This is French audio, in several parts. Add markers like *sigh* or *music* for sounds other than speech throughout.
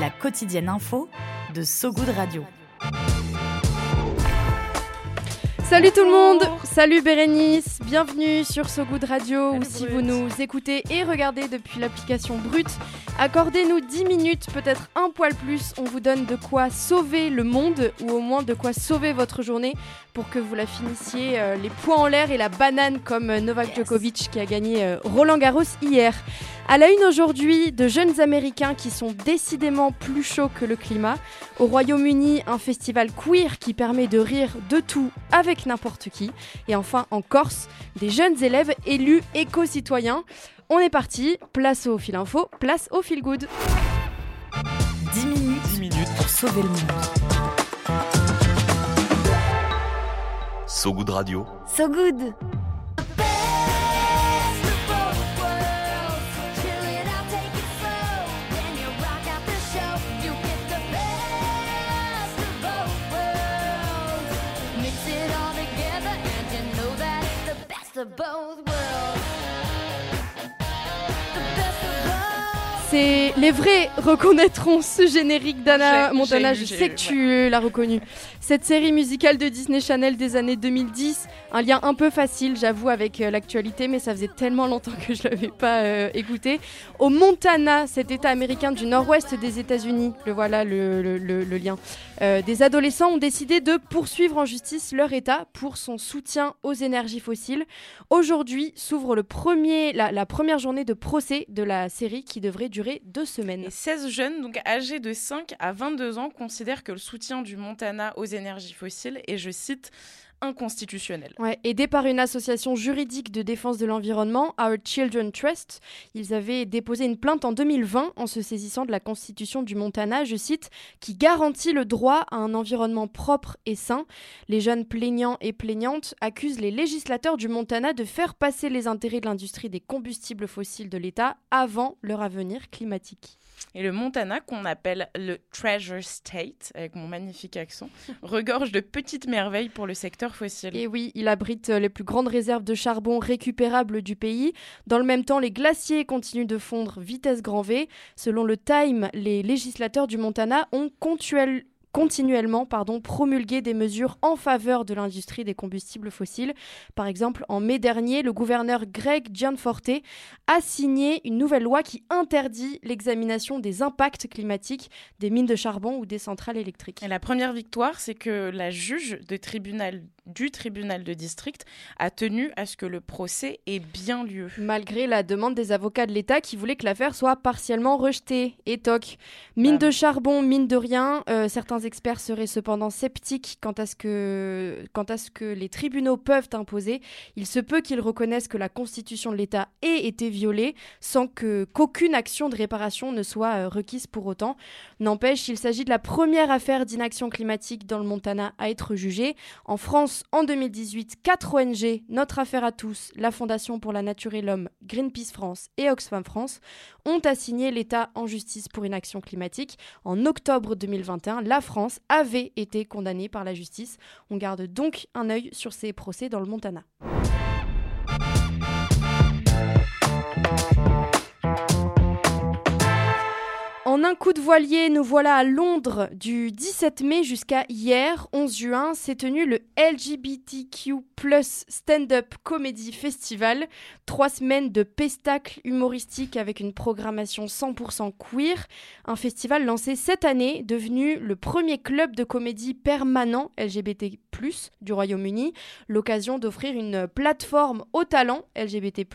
La quotidienne info de So Good Radio. Salut tout le monde, salut Bérénice, bienvenue sur So Good Radio ou si vous nous écoutez et regardez depuis l'application Brute, accordez-nous 10 minutes, peut-être un poil plus, on vous donne de quoi sauver le monde ou au moins de quoi sauver votre journée pour que vous la finissiez euh, les poings en l'air et la banane comme euh, Novak Djokovic qui a gagné euh, Roland Garros hier. À la une aujourd'hui, de jeunes Américains qui sont décidément plus chauds que le climat. Au Royaume-Uni, un festival queer qui permet de rire de tout avec n'importe qui. Et enfin, en Corse, des jeunes élèves élus éco-citoyens. On est parti, place au fil info, place au fil good. 10 minutes, 10 minutes pour sauver le monde. So Good Radio. So Good C'est les vrais reconnaîtront ce générique d'Anna Montana. Je sais que tu l'as reconnu. Cette série musicale de Disney Channel des années 2010, un lien un peu facile, j'avoue, avec euh, l'actualité, mais ça faisait tellement longtemps que je l'avais pas euh, écouté. Au Montana, cet État américain du nord-ouest des États-Unis, le voilà le, lien. Euh, des adolescents ont décidé de poursuivre en justice leur État pour son soutien aux énergies fossiles. Aujourd'hui s'ouvre la, première journée de procès de la série qui devrait durer deux semaines. Et 16 jeunes, donc âgés de 5 à 22 ans, considèrent que le soutien du Montana aux énergies fossiles est, je cite, inconstitutionnel. Aidés par une association juridique de défense de l'environnement, Our Children Trust, ils avaient déposé une plainte en 2020 en se saisissant de la constitution du Montana, je cite, qui garantit le droit à un environnement propre et sain. Les jeunes plaignants et plaignantes accusent les législateurs du Montana de faire passer les intérêts de l'industrie des combustibles fossiles de l'État avant leur avenir climatique. Et le Montana, qu'on appelle le Treasure State, avec mon magnifique accent, *laughs* regorge de petites merveilles pour le secteur fossile. Et oui, il abrite euh, les plus grandes réserves de charbon récupérables du pays. Dans le même temps, les glaciers continuent de fondre vitesse grand V. Selon le Time, les législateurs du Montana ont continuellement pardon, promulgué des mesures en faveur de l'industrie des combustibles fossiles. Par exemple, en mai dernier, le gouverneur Greg Gianforte a signé une nouvelle loi qui interdit l'examination des impacts climatiques des mines de charbon ou des centrales électriques. La première victoire, c'est que la juge de tribunal, du tribunal de district a tenu à ce que le procès ait bien lieu. Malgré la demande des avocats de l'État qui voulaient que l'affaire soit partiellement rejetée. Et toc. Mine de charbon, mine de rien. euh, certains experts seraient cependant sceptiques quant à, ce que, quant à ce que les tribunaux peuvent imposer. Il se peut qu'ils reconnaissent que la constitution de l'État ait été violée sans que qu'aucune action de réparation ne soit euh, requise pour autant. N'empêche, il s'agit de la première affaire d'inaction climatique dans le Montana à être jugée. En France, en 2018, quatre ONG, Notre Affaire à tous, la Fondation pour la Nature et l'Homme, Greenpeace France et Oxfam France, ont assigné l'État en justice pour inaction climatique. En octobre 2021, la France avait été condamnée par la justice. On garde donc un œil sur ces procès dans le Montana. En un coup de voilier, nous voilà à Londres du 17 mai jusqu'à hier, 11 juin, s'est tenu le LGBTQ Stand-Up Comedy Festival. Trois semaines de pestacles humoristiques avec une programmation 100% queer. Un festival lancé cette année, devenu le premier club de comédie permanent LGBT du Royaume-Uni. L'occasion d'offrir une plateforme aux talents LGBT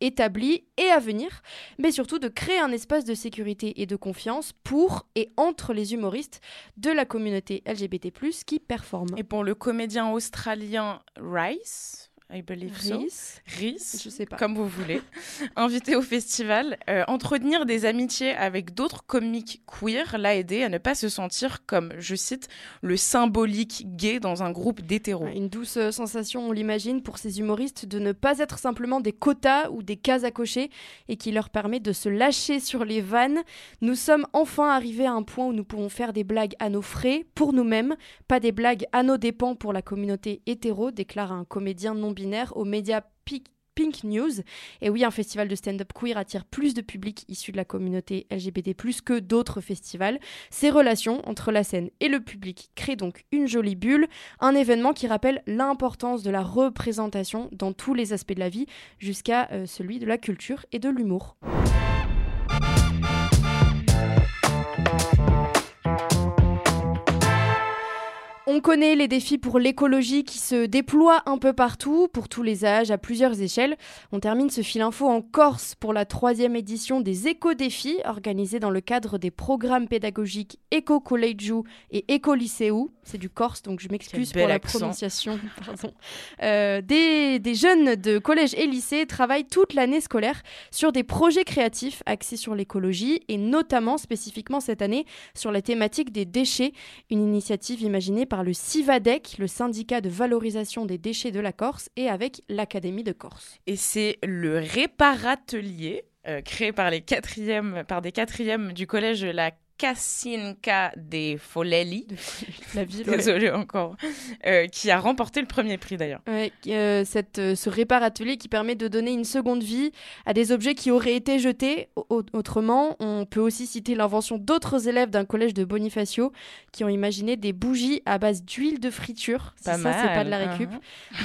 établis et à venir, mais surtout de créer un espace de sécurité et de confiance pour et entre les humoristes de la communauté LGBT qui performent. Et pour le comédien australien Rice, I believe so. Rhys. Rhys, Je sais pas. comme vous voulez, *laughs* invité au festival, euh, entretenir des amitiés avec d'autres comiques queer l'a aidé à ne pas se sentir comme, je cite, le symbolique gay dans un groupe d'hétéros. Une douce euh, sensation, on l'imagine, pour ces humoristes de ne pas être simplement des quotas ou des cases à cocher et qui leur permet de se lâcher sur les vannes. Nous sommes enfin arrivés à un point où nous pouvons faire des blagues à nos frais, pour nous-mêmes, pas des blagues à nos dépens pour la communauté hétéro, déclare un comédien non médias Pic- Pink News. Et oui, un festival de stand-up queer attire plus de public issu de la communauté LGBT+, que d'autres festivals. Ces relations entre la scène et le public créent donc une jolie bulle, un événement qui rappelle l'importance de la représentation dans tous les aspects de la vie, jusqu'à euh, celui de la culture et de l'humour. On connaît les défis pour l'écologie qui se déploient un peu partout, pour tous les âges, à plusieurs échelles. On termine ce fil info en Corse pour la troisième édition des éco-défis organisés dans le cadre des programmes pédagogiques Eco Collegiu et Eco Lyceu. C'est du Corse, donc je m'excuse pour la accent. prononciation. *laughs* Pardon. Euh, des, des jeunes de collège et lycée travaillent toute l'année scolaire sur des projets créatifs axés sur l'écologie et notamment spécifiquement cette année sur la thématique des déchets, une initiative imaginée par le CIVADEC, le syndicat de valorisation des déchets de la Corse, et avec l'Académie de Corse. Et c'est le réparatelier, euh, créé par, les quatrièmes, par des quatrièmes du collège la Casinca des Folelli, La ville. *laughs* ouais. désolé encore, euh, qui a remporté le premier prix d'ailleurs. Ouais, euh, cette, euh, ce réparatelier qui permet de donner une seconde vie à des objets qui auraient été jetés. Au- au- autrement, on peut aussi citer l'invention d'autres élèves d'un collège de Bonifacio qui ont imaginé des bougies à base d'huile de friture. Si Pas ça, c'est pas de la récup.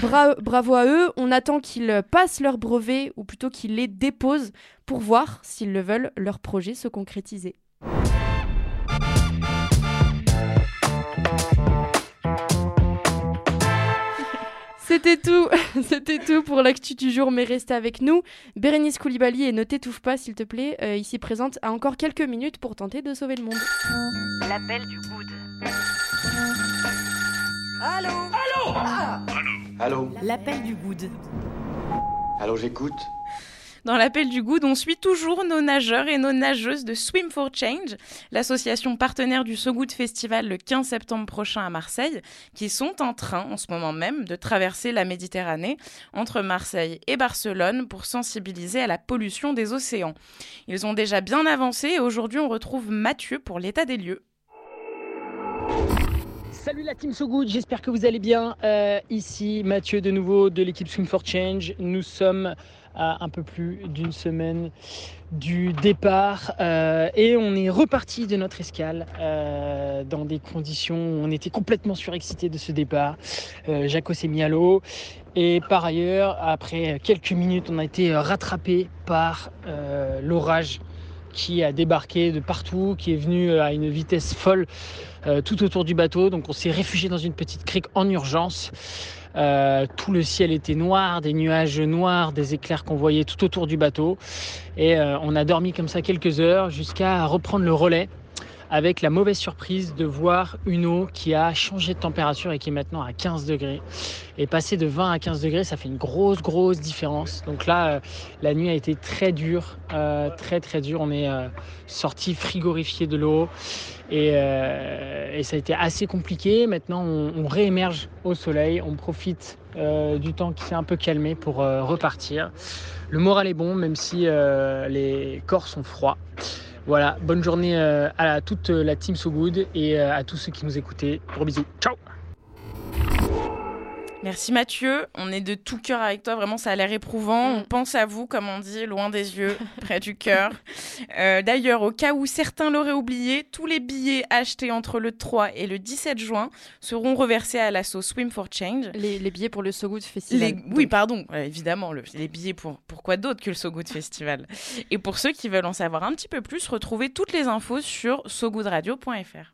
Bra- bravo à eux. On attend qu'ils passent leur brevet ou plutôt qu'ils les déposent pour voir, s'ils le veulent, leur projet se concrétiser. C'était tout, *laughs* c'était tout pour l'actu du jour, mais restez avec nous. Bérénice Koulibaly et ne t'étouffe pas s'il te plaît, euh, ici présente a encore quelques minutes pour tenter de sauver le monde. L'appel du good. Allô L'appel du good. Allô, j'écoute Dans l'appel du good, on suit toujours nos nageurs et nos nageuses de Swim for Change, l'association partenaire du So Good Festival le 15 septembre prochain à Marseille, qui sont en train, en ce moment même, de traverser la Méditerranée entre Marseille et Barcelone pour sensibiliser à la pollution des océans. Ils ont déjà bien avancé et aujourd'hui on retrouve Mathieu pour l'état des lieux. Salut la team So Good, j'espère que vous allez bien. Euh, ici Mathieu de nouveau de l'équipe Swim for Change. Nous sommes à un peu plus d'une semaine du départ euh, et on est reparti de notre escale euh, dans des conditions où on était complètement surexcité de ce départ. Euh, Jaco s'est mis à l'eau et par ailleurs, après quelques minutes, on a été rattrapé par l'orage qui a débarqué de partout, qui est venu à une vitesse folle tout autour du bateau. Donc on s'est réfugié dans une petite crique en urgence. Euh, tout le ciel était noir, des nuages noirs, des éclairs qu'on voyait tout autour du bateau. Et euh, on a dormi comme ça quelques heures jusqu'à reprendre le relais avec la mauvaise surprise de voir une eau qui a changé de température et qui est maintenant à 15 degrés. Et passer de 20 à 15 degrés, ça fait une grosse, grosse différence. Donc là, euh, la nuit a été très dure, euh, très, très dure. On est euh, sorti frigorifié de l'eau et, ça a été assez compliqué. Maintenant, on, réémerge au soleil, on profite du temps qui s'est un peu calmé pour repartir. Le moral est bon, même si les corps sont froids. Voilà, bonne journée euh, à toute la team So Good et euh, à tous ceux qui nous écoutaient. Gros bisous, ciao Merci Mathieu, on est de tout cœur avec toi, vraiment ça a l'air éprouvant. Mm. On pense à vous, comme on dit, loin des yeux, *laughs* près du cœur. Euh, D'ailleurs, au cas où certains l'auraient oublié, tous les billets achetés entre le 3 et le 17 juin seront reversés à l'asso Swim for Change. Les, les billets pour le So Good Festival. Les- oui, pardon, euh, évidemment, le- les billets pour pourquoi d'autre que le So Good Festival? Et pour ceux qui veulent en savoir un petit peu plus, retrouvez toutes les infos sur sogoodradio.fr.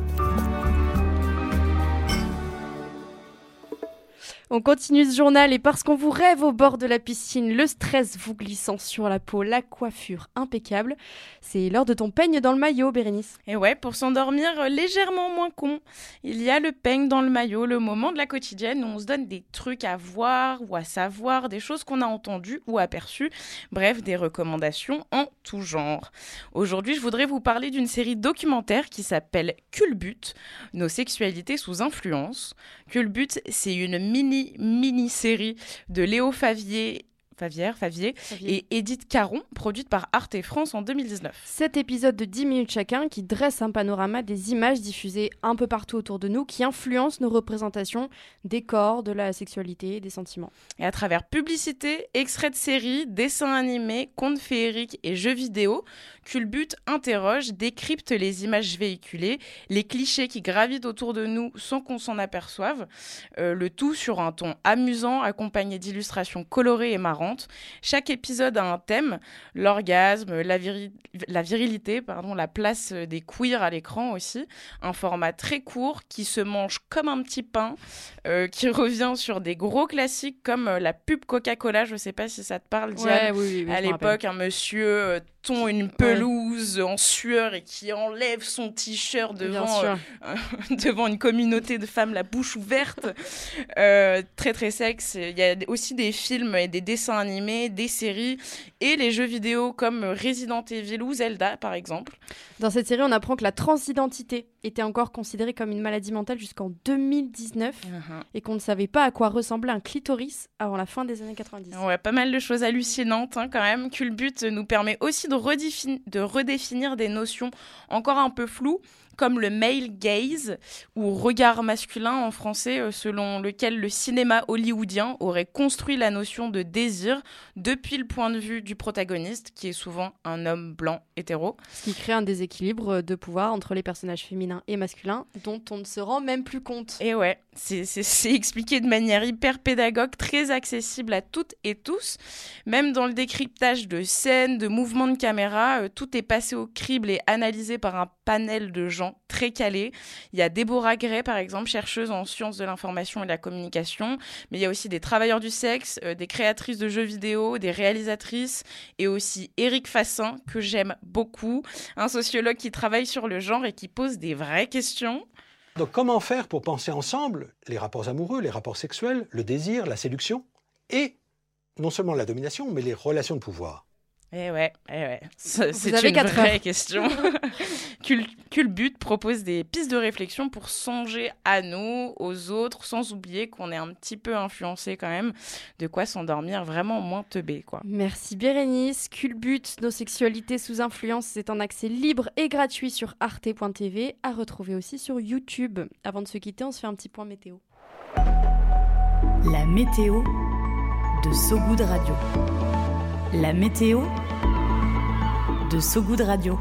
On continue ce journal et parce qu'on vous rêve au bord de la piscine, le stress vous glissant sur la peau, la coiffure impeccable, c'est l'heure de ton peigne dans le maillot, Bérénice. Et ouais, pour s'endormir légèrement moins con, il y a le peigne dans le maillot, le moment de la quotidienne où on se donne des trucs à voir ou à savoir, des choses qu'on a entendues ou aperçues, bref, des recommandations en tout genre. Aujourd'hui, je voudrais vous parler d'une série documentaire qui s'appelle Culbut, nos sexualités sous influence. Culbut, c'est une mini mini-série de Léo Favier Favière, Favier, et Edith Caron, produite par Arte France en 2019. Cet épisode de 10 minutes chacun qui dresse un panorama des images diffusées un peu partout autour de nous qui influencent nos représentations des corps, de la sexualité, des sentiments. Et à travers publicité, extraits de séries, dessins animés, contes féeriques et jeux vidéo, Culbut interroge, décrypte les images véhiculées, les clichés qui gravitent autour de nous sans qu'on s'en aperçoive, euh, le tout sur un ton amusant accompagné d'illustrations colorées et marrantes. Chaque épisode a un thème, l'orgasme, la, la, virilité, pardon, la place des queers à l'écran aussi, un format très court qui se mange comme un petit pain, euh, qui *laughs* revient sur des gros classiques comme euh, la pub Coca-Cola, je ne sais pas si ça te parle, Diane, à l'époque, un monsieur ton une pelouse en sueur et qui enlève son t-shirt devant, euh, *laughs* devant une communauté de femmes la bouche ouverte. Euh, très très sexe. Il y a aussi des films et des dessins animés, des séries et les jeux vidéo comme Resident Evil ou Zelda par exemple. Dans cette série, on apprend que la transidentité était encore considérée comme une maladie mentale jusqu'en 2019 uh-huh. et qu'on ne savait pas à quoi ressemblait un clitoris avant la fin des années 90. Ouais, pas mal de choses hallucinantes hein, quand même. Culbut nous permet aussi de, de redéfinir des notions encore un peu floues comme le male gaze, ou regard masculin en français, euh, selon lequel le cinéma hollywoodien aurait construit la notion de désir depuis le point de vue du protagoniste, qui est souvent un homme blanc hétéro. Ce qui crée un déséquilibre de pouvoir entre les personnages féminins et masculins, dont on ne se rend même plus compte. Et ouais, *laughs* c'est expliqué de manière hyper pédagogue, très accessible à toutes et tous. Même dans le décryptage de scènes, de mouvements de caméra, euh, tout est passé au crible et analysé par un panel de gens très calés. Il y a Déborah Gray, par exemple, chercheuse en sciences de l'information et de la communication, mais il y a aussi des travailleurs du sexe, euh, des créatrices de jeux vidéo, des réalisatrices, et aussi Eric Fassin, que j'aime beaucoup, un sociologue qui travaille sur le genre et qui pose des vraies questions. Donc comment faire pour penser ensemble les rapports amoureux, les rapports sexuels, le désir, la séduction, et non seulement la domination, mais les relations de pouvoir? Eh ouais, eh ouais. C'est une vraie question. *laughs* Culbut propose des pistes de réflexion pour songer à nous, aux autres, sans oublier qu'on est un petit peu influencé quand même, de quoi s'endormir vraiment moins teubé, quoi. Merci Bérénice. Culbut, nos sexualités sous influence, c'est un accès libre et gratuit sur arte.tv, à retrouver aussi sur YouTube. Avant de se quitter, on se fait un petit point météo. La météo de Sogoud Radio. La météo de Sogoud Radio.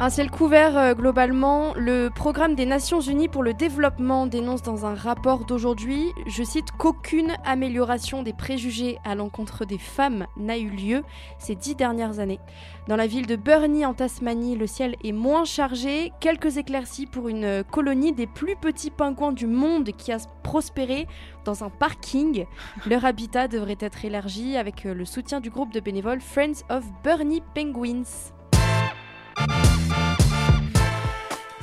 Un ciel couvert euh, globalement, le programme des Nations Unies pour le développement dénonce dans un rapport d'aujourd'hui, je cite, qu'aucune amélioration des préjugés à l'encontre des femmes n'a eu lieu ces dix dernières années. Dans la ville de Burnie en Tasmanie, le ciel est moins chargé, quelques éclaircies pour une colonie des plus petits pingouins du monde qui a prospéré dans un parking. Leur habitat devrait être élargi avec le soutien du groupe de bénévoles Friends of Burnie Penguins.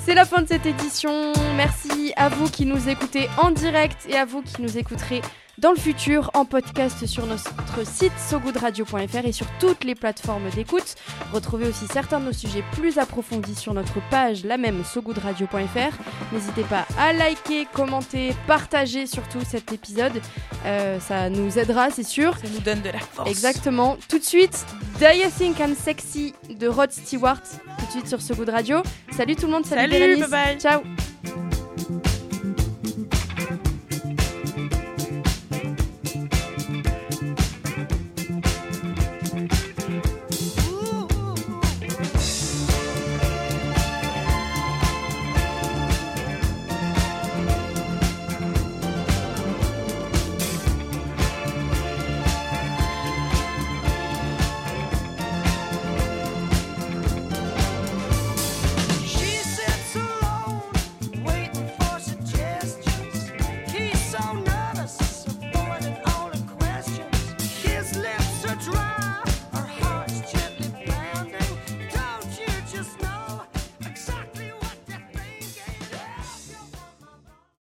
C'est la fin de cette édition. Merci à vous qui nous écoutez en direct et à vous qui nous écouterez dans le futur en podcast sur notre site sogoodradio.fr et sur toutes les plateformes d'écoute. Retrouvez aussi certains de nos sujets plus approfondis sur notre page, la même sogoodradio.fr. N'hésitez pas à liker, commenter, partager surtout cet épisode. Euh, ça nous aidera, c'est sûr. Ça nous donne de la force. Exactement. Tout de suite, Do You Think I'm Sexy de Rod Stewart. Tout de suite sur So Radio. Salut tout le monde, salut, salut bye bye. Ciao.